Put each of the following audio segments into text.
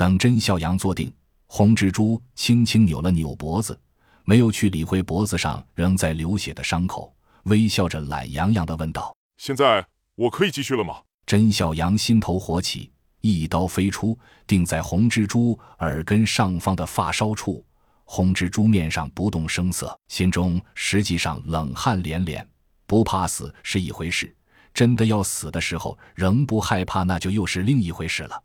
等甄孝阳坐定，红蜘蛛轻轻扭了扭脖子，没有去理会脖子上仍在流血的伤口，微笑着懒洋洋地问道：“现在我可以继续了吗？”甄孝阳心头火起，一刀飞出，定在红蜘蛛耳根上方的发梢处。红蜘蛛面上不动声色，心中实际上冷汗连连。不怕死是一回事，真的要死的时候仍不害怕，那就又是另一回事了。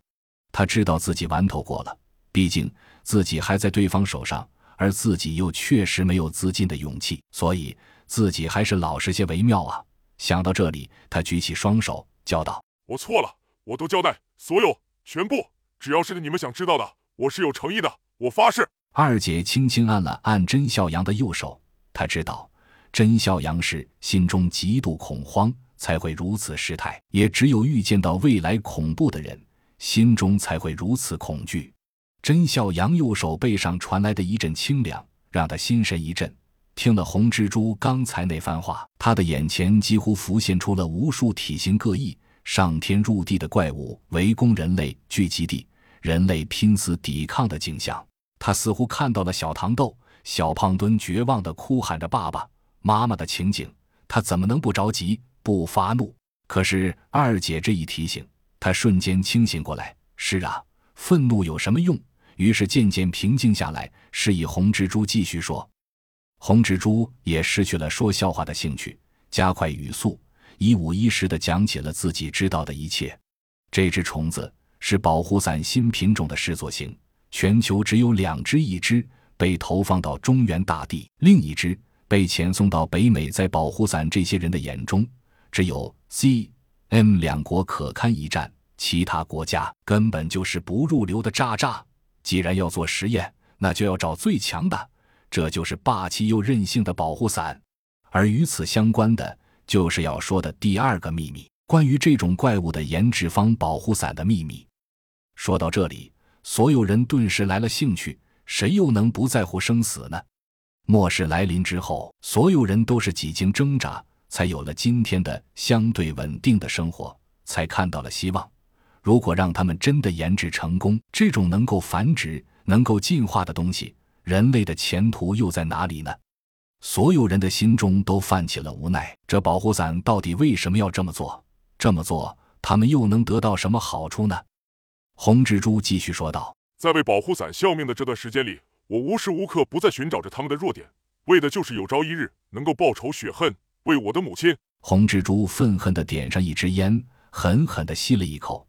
他知道自己玩头过了，毕竟自己还在对方手上，而自己又确实没有自尽的勇气，所以自己还是老实些为妙啊。想到这里，他举起双手，叫道：“我错了，我都交代，所有全部，只要是你们想知道的，我是有诚意的，我发誓。”二姐轻轻按了按甄孝阳的右手，她知道甄孝阳是心中极度恐慌，才会如此失态。也只有预见到未来恐怖的人，心中才会如此恐惧。甄孝阳右手背上传来的一阵清凉，让他心神一震。听了红蜘蛛刚才那番话，他的眼前几乎浮现出了无数体型各异、上天入地的怪物围攻人类聚集地，人类拼死抵抗的景象。他似乎看到了小糖豆、小胖墩绝望地哭喊着“爸爸妈妈”的情景，他怎么能不着急、不发怒？可是二姐这一提醒，他瞬间清醒过来。是啊，愤怒有什么用？于是渐渐平静下来，示意红蜘蛛继续说。红蜘蛛也失去了说笑话的兴趣，加快语速，一五一十地讲起了自己知道的一切。这只虫子是保护伞新品种的始作型。全球只有两只，一只被投放到中原大地，另一只被遣送到北美。在保护伞这些人的眼中，只有 C、M 两国可堪一战，其他国家根本就是不入流的渣渣。既然要做实验，那就要找最强的，这就是霸气又任性的保护伞。而与此相关的，就是要说的第二个秘密：关于这种怪物的研制方保护伞的秘密。说到这里。所有人顿时来了兴趣，谁又能不在乎生死呢？末世来临之后，所有人都是几经挣扎，才有了今天的相对稳定的生活，才看到了希望。如果让他们真的研制成功，这种能够繁殖、能够进化的东西，人类的前途又在哪里呢？所有人的心中都泛起了无奈。这保护伞到底为什么要这么做？这么做，他们又能得到什么好处呢？红蜘蛛继续说道：“在为保护伞效命的这段时间里，我无时无刻不在寻找着他们的弱点，为的就是有朝一日能够报仇雪恨，为我的母亲。”红蜘蛛愤恨地点上一支烟，狠狠地吸了一口，